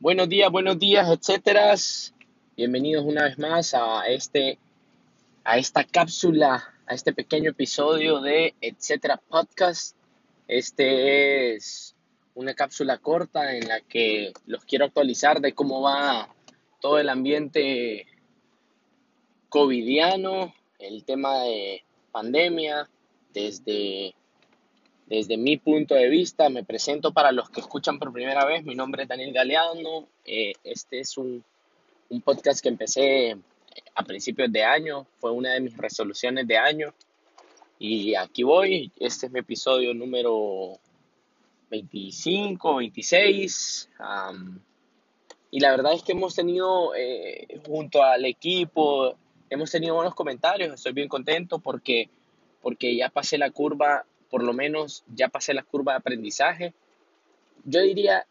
Buenos días, buenos días, etcétera. Bienvenidos una vez más a este, a esta cápsula, a este pequeño episodio de etcétera podcast. Este es una cápsula corta en la que los quiero actualizar de cómo va todo el ambiente covidiano, el tema de pandemia, desde desde mi punto de vista, me presento para los que escuchan por primera vez. Mi nombre es Daniel Galeano. Eh, este es un, un, podcast que empecé a principios de año. Fue una de mis resoluciones de año. Y aquí voy. Este es mi episodio número 25, 26. y la verdad es que hemos tenido, eh, junto al equipo, hemos tenido buenos comentarios. Estoy bien contento porque, porque ya pasé la curva por lo menos ya pasé la curva de aprendizaje. Yo diría,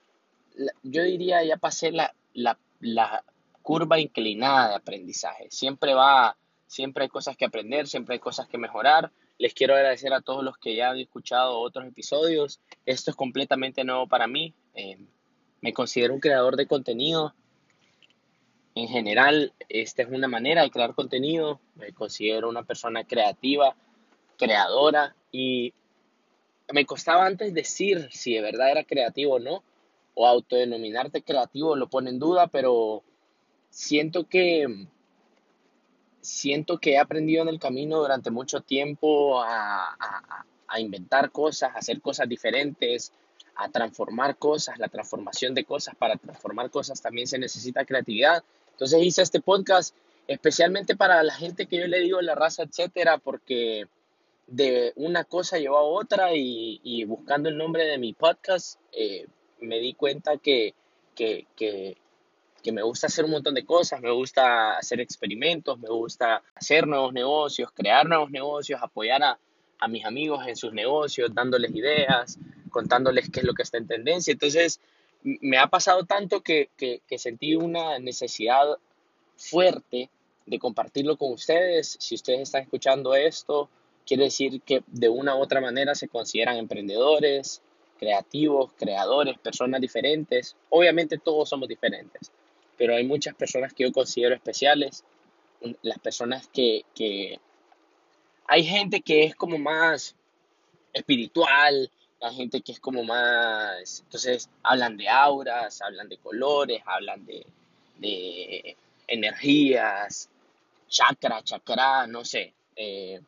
yo diría ya pasé la, la, la curva inclinada de aprendizaje. Siempre va, siempre hay cosas que aprender, siempre hay cosas que mejorar. Les quiero agradecer a todos los que ya han escuchado otros episodios. Esto es completamente nuevo para mí. Eh, me considero un creador de contenido. En general, esta es una manera de crear contenido. Me considero una persona creativa, creadora y me costaba antes decir si de verdad era creativo o no, o autodenominarte creativo lo pone en duda, pero siento que siento que he aprendido en el camino durante mucho tiempo a, a, inventar cosas, a hacer cosas diferentes, a transformar cosas, la transformación de cosas, para transformar cosas también se necesita creatividad. Entonces hice este podcast especialmente para la gente que yo le digo la raza, etcétera, porque de una cosa llevó a otra y, buscando el nombre de mi podcast eh, me di cuenta que, que, que, me gusta hacer un montón de cosas, me gusta hacer experimentos, me gusta hacer nuevos negocios, crear nuevos negocios, apoyar a, a mis amigos en sus negocios, dándoles ideas, contándoles qué es lo que está en tendencia. Entonces, me ha pasado tanto que, que, que sentí una necesidad fuerte de compartirlo con ustedes. Si ustedes están escuchando esto, Quiere decir que de una u otra manera se consideran emprendedores, creativos, creadores, personas diferentes. Obviamente todos somos diferentes, pero hay muchas personas que yo considero especiales. Las personas que, que... Hay gente que es como más espiritual, hay gente que es como más... Entonces hablan de auras, hablan de colores, hablan de, de energías, chakra, chakra, no sé. Eh,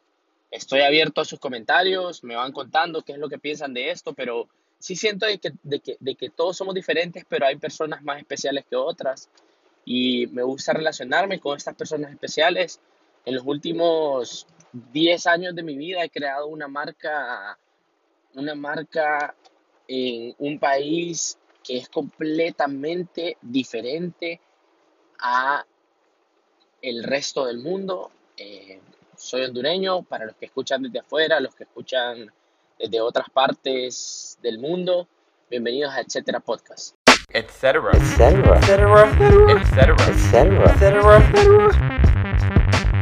Estoy abierto a sus comentarios, me van contando qué es lo que piensan de esto, pero sí siento de que, de que, de que todos somos diferentes, pero hay personas más especiales que otras. Y me gusta relacionarme con estas personas especiales. En los últimos 10 años de mi vida he creado una marca, una marca en un país que es completamente diferente a el resto del mundo. Eh, soy hondureño, para los que escuchan desde afuera, los que escuchan desde otras partes del mundo, bienvenidos a Etcétera Podcast. Etcétera. Etcétera. Etcétera. Etcétera.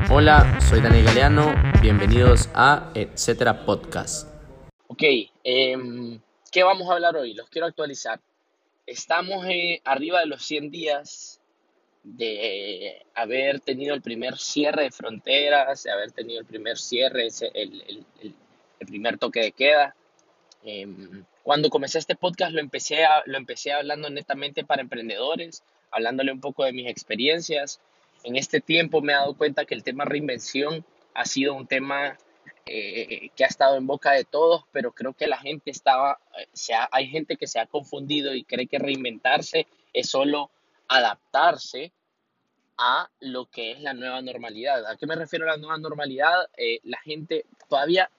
Hola, soy Daniel Galeano, bienvenidos a Etcétera Podcast. Ok, eh, ¿qué vamos a hablar hoy? Los quiero actualizar. Estamos eh, arriba de los 100 días de haber tenido el primer cierre de fronteras, de haber tenido el primer cierre, el, el, el, primer toque de queda. Em, cuando comencé este podcast lo empecé, a, lo empecé hablando netamente para emprendedores, hablándole un poco de mis experiencias. En este tiempo me he dado cuenta que el tema reinvención ha sido un tema eh, que ha estado en boca de todos, pero creo que la gente estaba, eh, se hay gente que se ha confundido y cree que reinventarse es solo adaptarse a lo que es la nueva normalidad. ¿A qué me refiero a la nueva normalidad? Eh, la gente todavía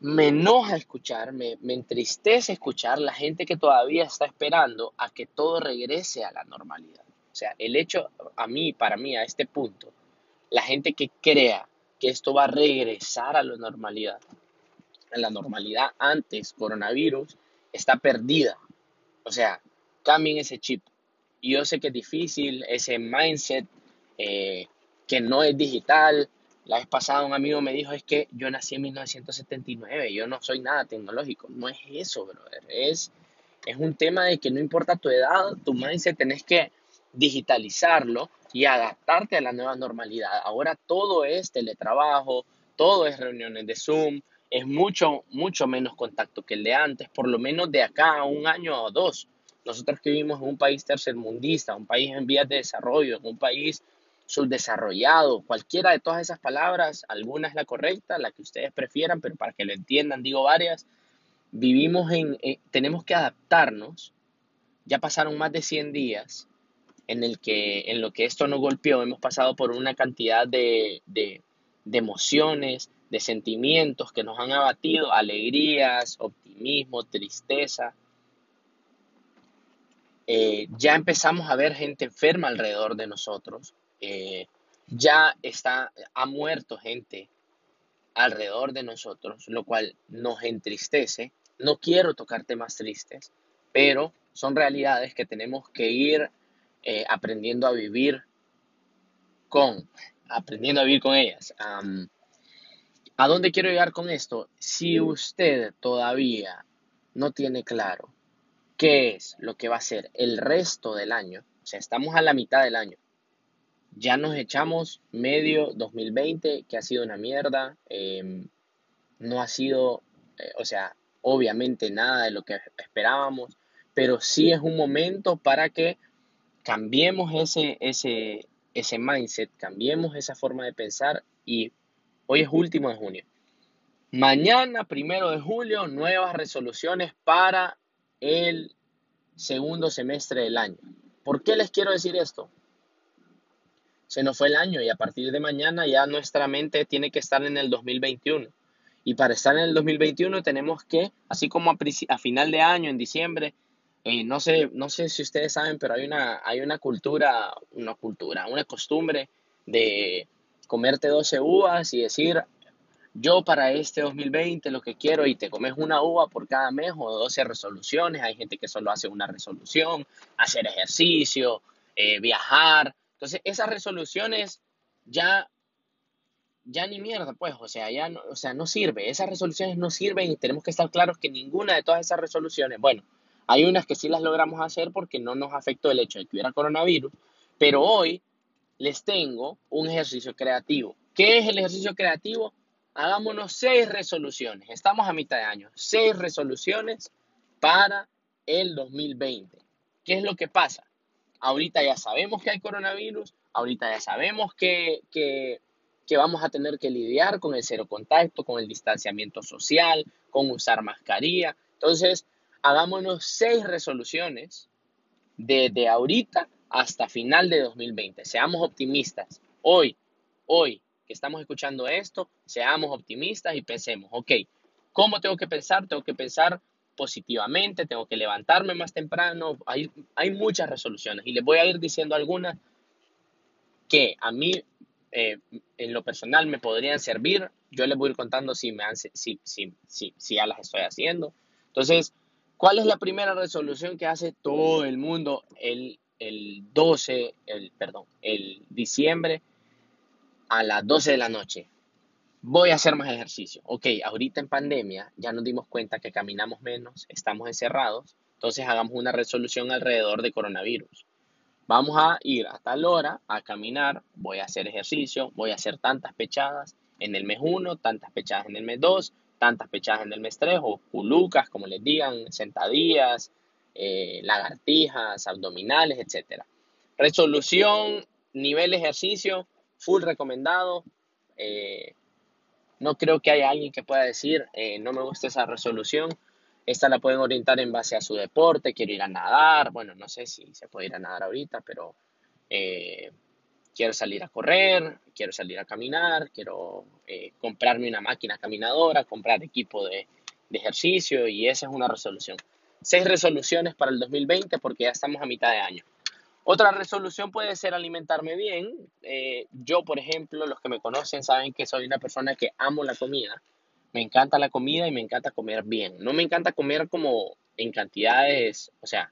me enoja escuchar, me, me entristece escuchar la gente que todavía está esperando a que todo regrese a la normalidad. O sea, el hecho, a mí, para mí, a este punto, la gente que crea que esto va a regresar a la normalidad, a la normalidad antes coronavirus, está perdida. O sea, cambien ese chip yo sé que es difícil, ese mindset eh, que no es digital. La vez pasada un amigo me dijo, es que yo nací en 1979, yo no soy nada tecnológico. No es eso, brother. Es, Es un tema de que no importa tu edad, tu mindset tenés que digitalizarlo y adaptarte a la nueva normalidad. Ahora todo es teletrabajo, todo es reuniones de Zoom, es mucho, mucho menos contacto que el de antes, por lo menos de acá a un año o dos. Nosotros que vivimos en un país tercermundista, un país en vías de desarrollo, un país subdesarrollado, cualquiera de todas esas palabras, alguna es la correcta, la que ustedes prefieran, pero para que lo entiendan digo varias, vivimos en, eh, tenemos que adaptarnos, ya pasaron más de 100 días en, el que, en lo que esto nos golpeó, hemos pasado por una cantidad de, de, de emociones, de sentimientos que nos han abatido, alegrías, optimismo, tristeza. Eh, ya empezamos a ver gente enferma alrededor de nosotros. Eh, ya está, ha muerto gente alrededor de nosotros, lo cual nos entristece. No quiero tocar temas tristes, pero son realidades que tenemos que ir eh, aprendiendo a vivir con, aprendiendo a vivir con ellas. ¿A dónde quiero llegar con esto? Si usted todavía no tiene claro qué es lo que va a ser el resto del año, o sea, estamos a la mitad del año, ya nos echamos medio 2020, que ha sido una mierda, em, no ha sido, eh, o sea, obviamente nada de lo que esperábamos, pero sí es un momento para que cambiemos ese, ese, ese mindset, cambiemos esa forma de pensar y hoy es último de junio. Mañana, primero de julio, nuevas resoluciones para el segundo semestre del año. ¿Por qué les quiero decir esto? Se nos fue el año y a partir de mañana ya nuestra mente tiene que estar en el 2021. Y para estar en el 2021 tenemos que, así como a, final de año, en diciembre, no, sé, no sé si ustedes saben, pero hay una, hay una cultura, una cultura, una costumbre de comerte 12 uvas y decir, yo para este 2020 lo que quiero y te comes una uva por cada mes o 12 resoluciones. Hay gente que solo hace una resolución, hacer ejercicio, eh, viajar. Entonces, esas resoluciones ya, ya ni mierda, pues, o sea, ya no, o sea, no sirve. Esas resoluciones no sirven y tenemos que estar claros que ninguna de todas esas resoluciones, bueno, hay unas que sí las logramos hacer porque no nos afectó el hecho de que hubiera coronavirus, pero hoy les tengo un ejercicio creativo. ¿Qué es el ejercicio creativo? Hagámonos seis resoluciones. Estamos a mitad de año. Seis resoluciones para el 2020. ¿Qué es lo que pasa? Ahorita ya sabemos que hay coronavirus, ahorita ya sabemos que, que, vamos a tener que lidiar con el cero contacto, con el distanciamiento social, con usar mascarilla. Entonces, hagámonos seis resoluciones desde ahorita hasta final de 2020. Seamos optimistas. Hoy, hoy que estamos escuchando esto, seamos optimistas y pensemos, ok, ¿cómo tengo que pensar? Tengo que pensar positivamente, tengo que levantarme más temprano. Hay, hay muchas resoluciones y les voy a ir diciendo algunas que a mí eh, en lo personal me podrían servir. Yo les voy a ir contando si, me si, si, si, si ya las estoy haciendo. Entonces, ¿Cuál es la primera resolución que hace todo el mundo el, el 12, el, perdón, el diciembre a las 12 de la noche? Voy a hacer más ejercicio. Ok, ahorita en pandemia ya nos dimos cuenta que caminamos menos, estamos encerrados, entonces hagamos una resolución alrededor de coronavirus. Vamos a ir a tal hora a caminar, voy a hacer ejercicio, voy a hacer tantas pechadas en el mes 1, tantas pechadas en el mes 2, tantas pechadas en el mes 3 o culucas, como les digan, sentadillas, eh, lagartijas, abdominales, etc. Resolución, nivel ejercicio, full recomendado. Eh, no creo que haya alguien que pueda decir, eh, no me gusta esa resolución. Esta la pueden orientar en base a su deporte, quiero ir a nadar. Bueno, no sé si se puede ir a nadar ahorita, pero quiero salir a correr, quiero salir a caminar, quiero eh, comprarme una máquina caminadora, comprar equipo de, ejercicio y esa es una resolución. Seis resoluciones para el 2020 porque ya estamos a mitad de año. Otra resolución puede ser alimentarme bien. Eh, yo, por ejemplo, los que me conocen saben que soy una persona que amo la comida. Me encanta la comida y me encanta comer bien. No me encanta comer como en cantidades, o sea,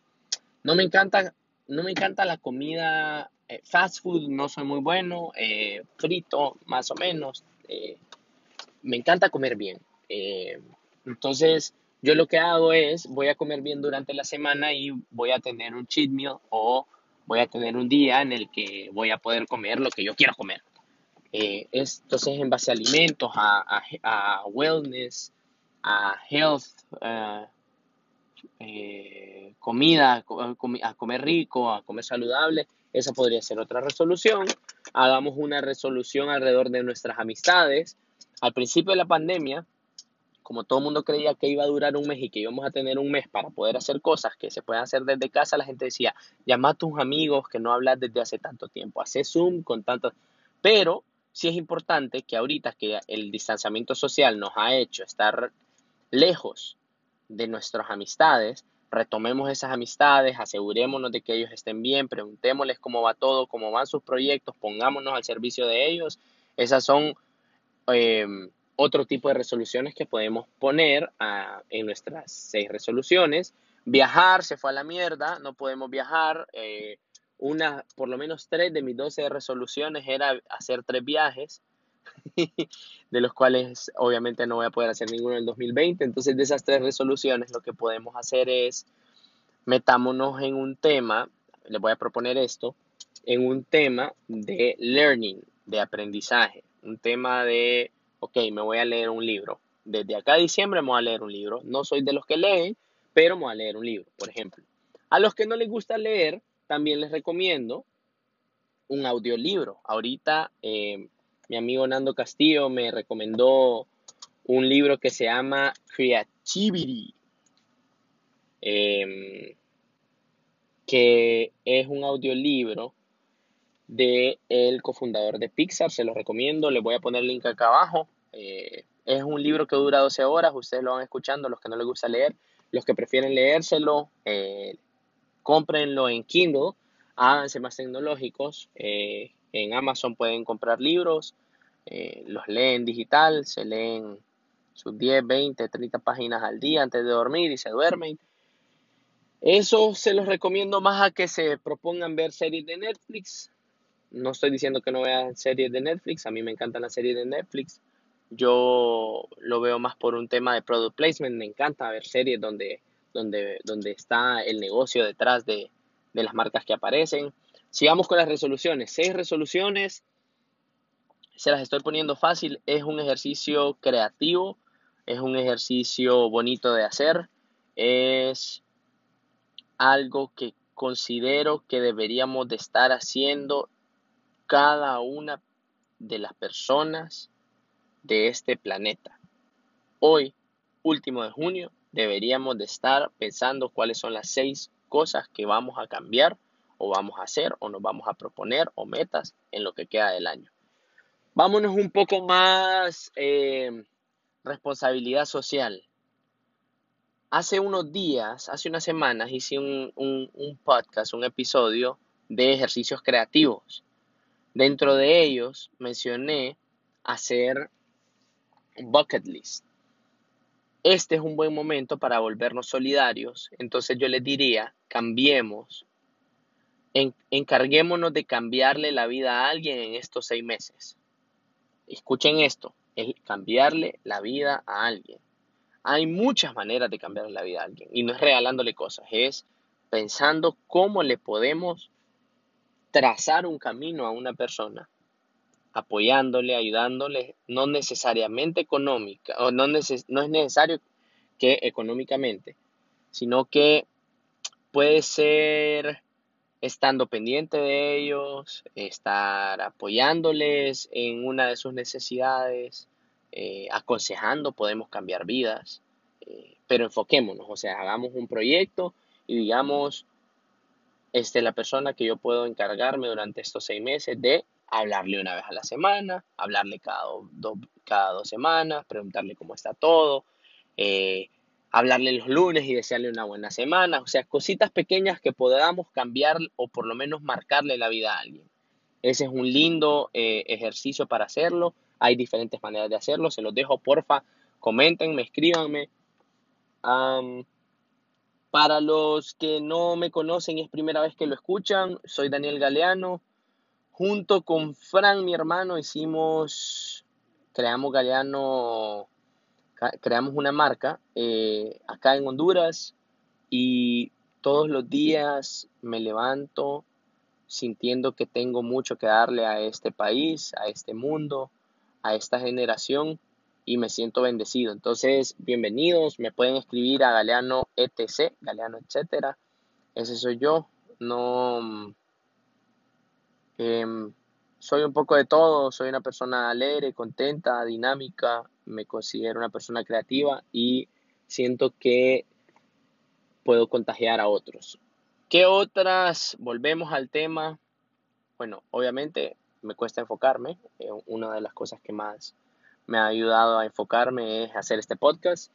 no me encanta, no me encanta la comida eh, fast food no soy muy bueno, eh, frito más o menos. Me encanta comer bien. entonces, Yo lo que hago es, voy a comer bien durante la semana y voy a tener un cheat meal o voy a tener un día en el que voy a poder comer lo que yo quiero comer. Eh, entonces, en base a alimentos, a, a, wellness, a health, uh, eh, comida, a comer rico, a comer saludable, esa podría ser otra resolución. Hagamos una resolución alrededor de nuestras amistades. Al principio de la pandemia, como todo el mundo creía que iba a durar un mes y que íbamos a tener un mes para poder hacer cosas que se pueden hacer desde casa, la gente decía, llama a tus amigos que no hablas desde hace tanto tiempo, hace Zoom con tantos... Pero sí es importante que ahorita que el distanciamiento social nos ha hecho estar lejos de nuestras amistades, retomemos esas amistades, asegurémonos de que ellos estén bien, preguntémosles cómo va todo, cómo van sus proyectos, pongámonos al servicio de ellos. Esas son em, otro tipo de resoluciones que podemos poner ah, en nuestras seis resoluciones. Viajar se fue a la mierda, no podemos viajar. Eh, una, por lo menos tres de mis doce resoluciones era hacer tres viajes. de los cuales obviamente no voy a poder hacer ninguno en el 2020. Entonces, de esas tres resoluciones, lo que podemos hacer es metámonos en un tema, les voy a proponer esto, en un tema de learning, de aprendizaje, un tema de, ok, me voy a leer un libro. Desde acá a diciembre me voy a leer un libro. No soy de los que leen, pero me voy a leer un libro, por ejemplo. A los que no les gusta leer, también les recomiendo un audiolibro. Ahorita eh, mi amigo Nando Castillo me recomendó un libro que se llama Creativity, em, que es un audiolibro de el cofundador de Pixar, se lo recomiendo, les voy a poner el link acá abajo. Eh, es un libro que dura 12 horas, ustedes lo van escuchando, los que no les gusta leer, los que prefieren leérselo, eh, cómprenlo en Kindle, háganse más tecnológicos. Eh, en Amazon pueden comprar libros, eh, los leen digital, se leen sus 10, 20, 30 páginas al día antes de dormir y se duermen. Eso se los recomiendo más a que se propongan ver series de Netflix. No estoy diciendo que no vean series de Netflix, a mí me encantan las series de Netflix. Yo lo veo más por un tema de product placement, me encanta ver series donde, donde, donde está el negocio detrás de, de las marcas que aparecen. Sigamos con las resoluciones. Seis resoluciones. Se las estoy poniendo fácil. Es un ejercicio creativo. Es un ejercicio bonito de hacer. Es algo que considero que deberíamos de estar haciendo cada una de las personas de este planeta. Hoy, último de junio, deberíamos de estar pensando cuáles son las seis cosas que vamos a cambiar o vamos a hacer o nos vamos a proponer o metas en lo que queda del año. Vámonos un poco más eh, responsabilidad social. Hace unos días, hace unas semanas, hice un, un podcast, un episodio de ejercicios creativos. Dentro de ellos mencioné hacer bucket list. Este es un buen momento para volvernos solidarios. Entonces yo les diría, cambiemos encarguémonos de cambiarle la vida a alguien en estos seis meses. Escuchen esto, es cambiarle la vida a alguien. Hay muchas maneras de cambiarle la vida a alguien y no es regalándole cosas, es pensando cómo le podemos trazar un camino a una persona, apoyándole, ayudándole, no necesariamente económica, o no, no es necesario que económicamente, sino que puede ser estando pendiente de ellos, estar apoyándoles en una de sus necesidades, eh, aconsejando, podemos cambiar vidas, eh, pero enfoquémonos, o sea, hagamos un proyecto y digamos, este, la persona que yo puedo encargarme durante estos seis meses de hablarle una vez a la semana, hablarle cada, cada dos semanas, preguntarle cómo está todo, eh, hablarle los lunes y desearle una buena semana, o sea, cositas pequeñas que podamos cambiar o por lo menos marcarle la vida a alguien. Ese es un lindo eh, ejercicio para hacerlo. Hay diferentes maneras de hacerlo. Se los dejo, porfa. Coméntenme, escríbanme. para los que no me conocen y es primera vez que lo escuchan, soy Daniel Galeano. Junto con Fran, mi hermano, hicimos, creamos Galeano creamos una marca eh, acá en Honduras y todos los días me levanto sintiendo que tengo mucho que darle a este país, a este mundo, a esta generación y me siento bendecido. Entonces, bienvenidos, me pueden escribir a Galeano ETC, Galeano etcétera. Ese soy yo. No em, soy un poco de todo, soy una persona alegre, contenta, dinámica, me considero una persona creativa y siento que puedo contagiar a otros. ¿Qué otras? Volvemos al tema. Bueno, obviamente me cuesta enfocarme. Eh, una de las cosas que más me ha ayudado a enfocarme es hacer este podcast.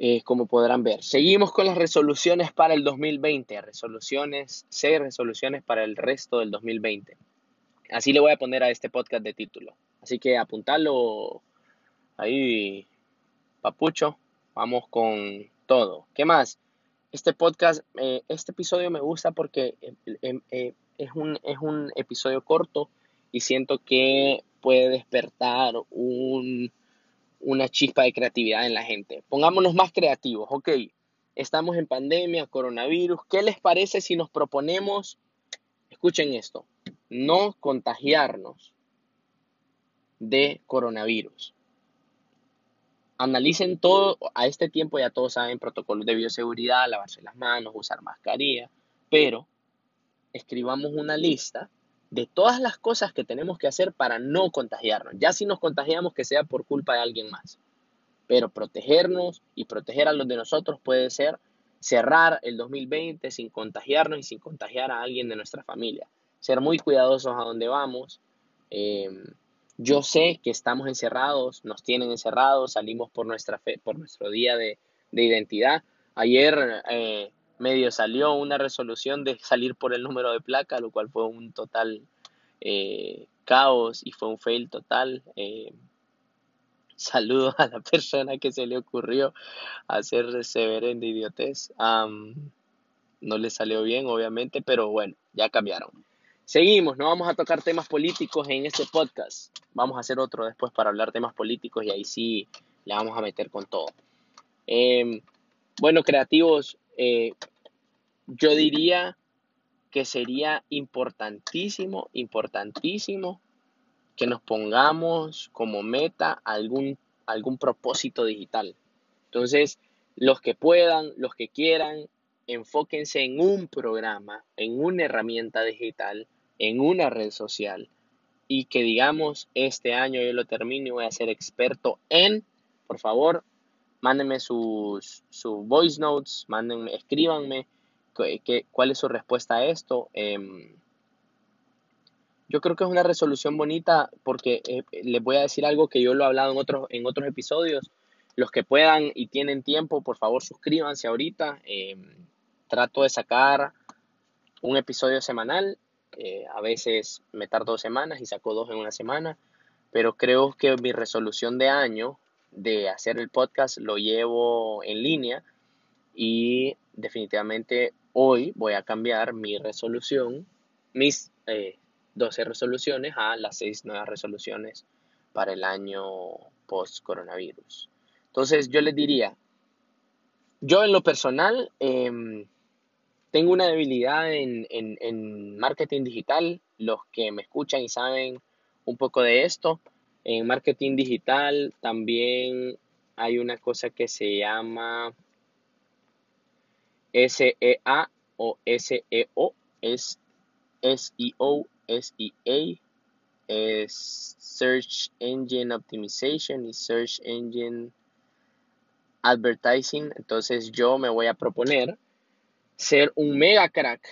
Eh, como podrán ver, seguimos con las resoluciones para el 2020. Resoluciones, seis resoluciones para el resto del 2020. Así le voy a poner a este podcast de título. Así que apuntalo ahí, papucho. Vamos con todo. ¿Qué más? Este podcast, eh, este episodio me gusta porque eh, es, un, es un episodio corto y siento que puede despertar un, una chispa de creatividad en la gente. Pongámonos más creativos, ok. Estamos en pandemia, coronavirus. ¿Qué les parece si nos proponemos, escuchen esto, no contagiarnos de coronavirus? Analicen todo, a este tiempo ya todos saben protocolos de bioseguridad, lavarse las manos, usar mascarilla, pero escribamos una lista de todas las cosas que tenemos que hacer para no contagiarnos. Ya si nos contagiamos, que sea por culpa de alguien más. Pero protegernos y proteger a los de nosotros puede ser cerrar el 2020 sin contagiarnos y sin contagiar a alguien de nuestra familia. Ser muy cuidadosos a donde vamos. Em, yo sé que estamos encerrados, nos tienen encerrados, salimos por nuestra fe, por nuestro día de, identidad. Ayer eh, medio salió una resolución de salir por el número de placa, lo cual fue un total eh, caos y fue un fail total. Eh, saludo a la persona que se le ocurrió hacer severendo idiotez. no le salió bien, obviamente, pero bueno, ya cambiaron. Seguimos, no vamos a tocar temas políticos en este podcast. Vamos a hacer otro después para hablar temas políticos y ahí sí le vamos a meter con todo. Em, bueno, creativos, eh, yo diría que sería importantísimo, importantísimo que nos pongamos como meta algún, algún propósito digital. Entonces, los que puedan, los que quieran, enfóquense en un programa, en una herramienta digital, en una red social y que digamos, este año yo lo termino y voy a ser experto en, por favor, mándenme sus, sus voice notes, mándenme, escríbanme qué, cuál es su respuesta a esto. Em, yo creo que es una resolución bonita porque eh, les voy a decir algo que yo lo he hablado en otros, en otros episodios. Los que puedan y tienen tiempo, por favor suscríbanse ahorita. Em, trato de sacar un episodio semanal. Eh, a veces me tardo dos semanas y saco dos en una semana. Pero creo que mi resolución de año de hacer el podcast lo llevo en línea y definitivamente hoy voy a cambiar mi resolución, mis 12 eh, resoluciones a las 6 nuevas resoluciones para el año post-coronavirus. Entonces yo les diría, yo en lo personal em, tengo una debilidad en, en marketing digital. Los que me escuchan y saben un poco de esto, en marketing digital también hay una cosa que se llama SEA o SEO es SEO, SEA es Search Engine Optimization y Search Engine Advertising. Entonces yo me voy a proponer ser un mega crack.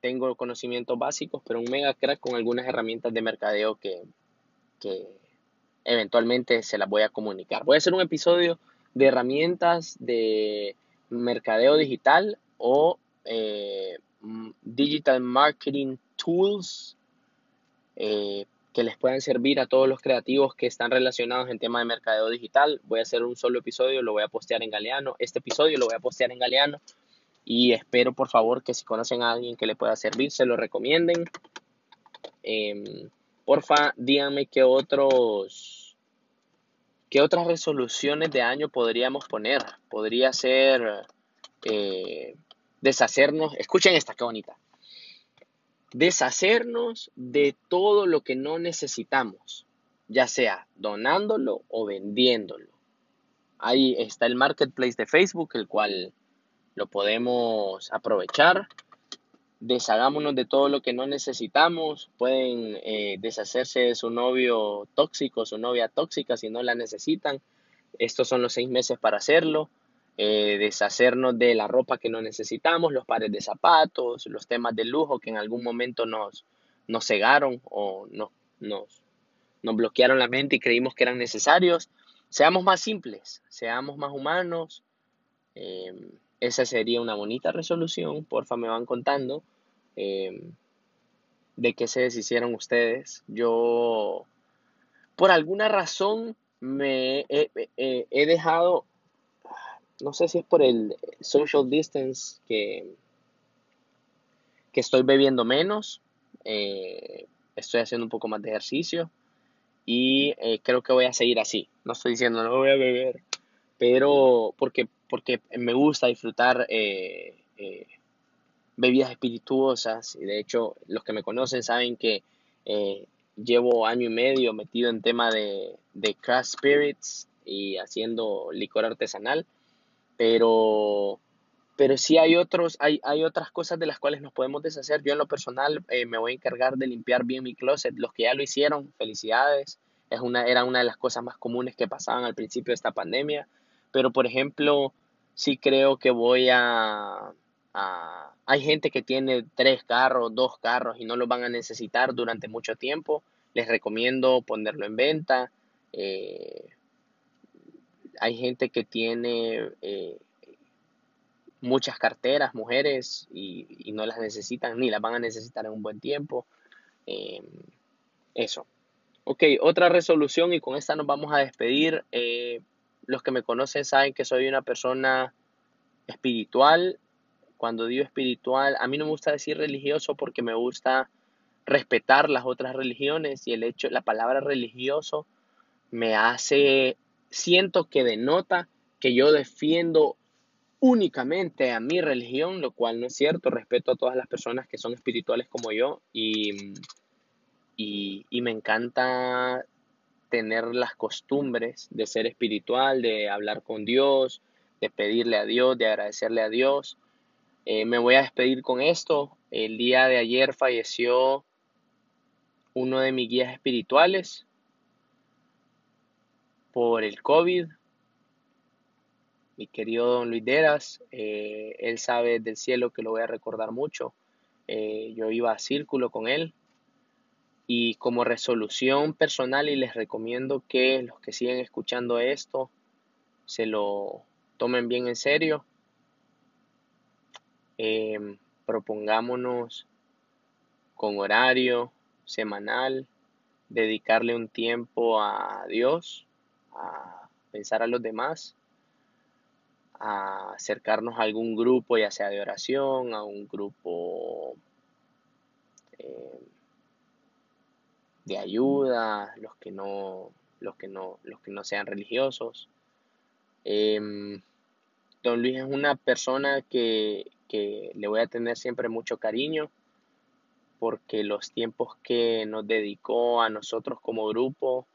Tengo conocimientos básicos, pero un mega crack con algunas herramientas de mercadeo que, que eventualmente se las voy a comunicar. Voy a hacer un episodio de herramientas de mercadeo digital o eh, digital marketing tools eh, que les puedan servir a todos los creativos que están relacionados en tema de mercadeo digital. Voy a hacer un solo episodio, lo voy a postear en Galeano. Este episodio lo voy a postear en Galeano y espero por favor que si conocen a alguien que le pueda servir, se lo recomienden. Em, porfa, díganme qué otros ¿Qué otras resoluciones de año podríamos poner? Podría ser eh, deshacernos, escuchen esta, qué bonita, deshacernos de todo lo que no necesitamos, ya sea donándolo o vendiéndolo. Ahí está el marketplace de Facebook, el cual lo podemos aprovechar. Deshagámonos de todo lo que no necesitamos. Pueden eh, deshacerse de su novio tóxico, su novia tóxica si no la necesitan. Estos son los seis meses para hacerlo. Eh, deshacernos de la ropa que no necesitamos, los pares de zapatos, los temas de lujo que en algún momento nos, nos cegaron o no, nos, nos bloquearon la mente y creímos que eran necesarios. Seamos más simples, seamos más humanos. Em, esa sería una bonita resolución. Porfa, me van contando em, de qué se deshicieron ustedes. Yo, por alguna razón, me he, dejado, no sé si es por el social distance que, que estoy bebiendo menos. Eh, estoy haciendo un poco más de ejercicio y eh, creo que voy a seguir así. No estoy diciendo no voy a beber, pero porque, porque me gusta disfrutar eh, eh, bebidas espirituosas. Y de hecho, los que me conocen saben que llevo año y medio metido en tema de, de craft spirits y haciendo licor artesanal, pero pero sí hay otros, hay, hay otras cosas de las cuales nos podemos deshacer. Yo en lo personal eh, me voy a encargar de limpiar bien mi closet. Los que ya lo hicieron, felicidades. Es una, era una de las cosas más comunes que pasaban al principio de esta pandemia. Pero por ejemplo, sí creo que voy a, hay gente que tiene tres carros, dos carros y no los van a necesitar durante mucho tiempo. Les recomiendo ponerlo en venta. Eh, hay gente que tiene eh, muchas carteras, mujeres, y, no las necesitan ni las van a necesitar en un buen tiempo. Em, eso. Ok, otra resolución y con esta nos vamos a despedir. Eh, los que me conocen saben que soy una persona espiritual. Cuando digo espiritual, a mí no me gusta decir religioso porque me gusta respetar las otras religiones y el hecho, la palabra religioso me hace, siento que denota que yo defiendo únicamente a mi religión, lo cual no es cierto. Respeto a todas las personas que son espirituales como yo y, y, me encanta tener las costumbres de ser espiritual, de hablar con Dios, de pedirle a Dios, de agradecerle a Dios. Eh, me voy a despedir con esto. El día de ayer falleció uno de mis guías espirituales por el COVID mi querido don Luis Deras, eh, él sabe del cielo que lo voy a recordar mucho. Eh, yo iba a círculo con él y como resolución personal y les recomiendo que los que siguen escuchando esto se lo tomen bien en serio. Em, propongámonos con horario semanal, dedicarle un tiempo a Dios, a pensar a los demás a acercarnos a algún grupo, ya sea de oración, a un grupo eh, de ayuda, los que no, los que no, los que no sean religiosos. Em, don Luis es una persona que, que le voy a tener siempre mucho cariño porque los tiempos que nos dedicó a nosotros como grupo,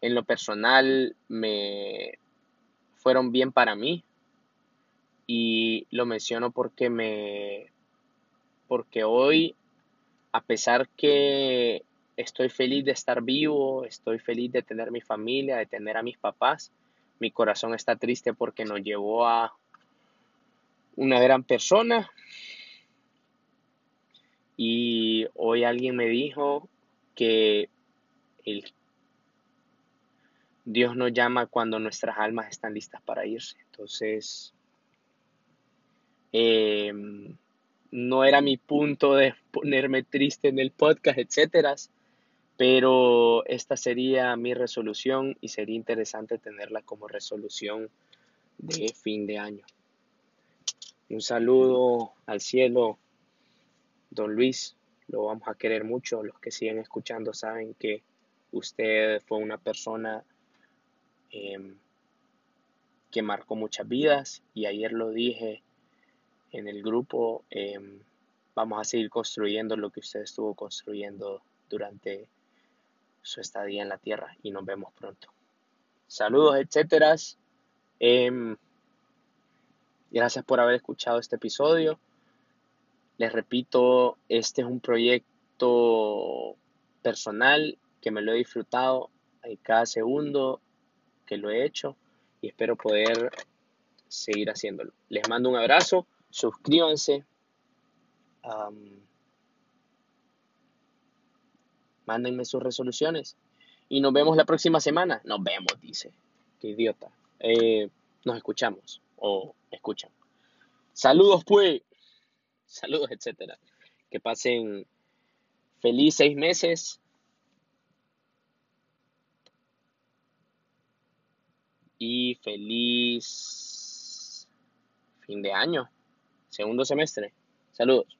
en lo personal me, fueron bien para mí. Y lo menciono porque me porque hoy a pesar que estoy feliz de estar vivo, estoy feliz de tener mi familia, de tener a mis papás, mi corazón está triste porque nos llevó a una gran persona. Y hoy alguien me dijo que el Dios nos llama cuando nuestras almas están listas para irse. Entonces, em, no era mi punto de ponerme triste en el podcast, etcétera, pero esta sería mi resolución y sería interesante tenerla como resolución de fin de año. Un saludo al cielo, don Luis, lo vamos a querer mucho. Los que siguen escuchando saben que usted fue una persona em, que marcó muchas vidas y ayer lo dije en el grupo, em, vamos a seguir construyendo lo que usted estuvo construyendo durante su estadía en la tierra y nos vemos pronto. Saludos, etcétera. Em, gracias por haber escuchado este episodio. Les repito, este es un proyecto personal que me lo he disfrutado cada segundo que lo he hecho y espero poder seguir haciéndolo. Les mando un abrazo, suscríbanse, mándenme sus resoluciones y nos vemos la próxima semana. Nos vemos, dice. Qué idiota. Eh, nos escuchamos o escuchan. Saludos, pues. Saludos, etcétera. Que pasen feliz seis meses. Y feliz fin de año, segundo semestre. Saludos.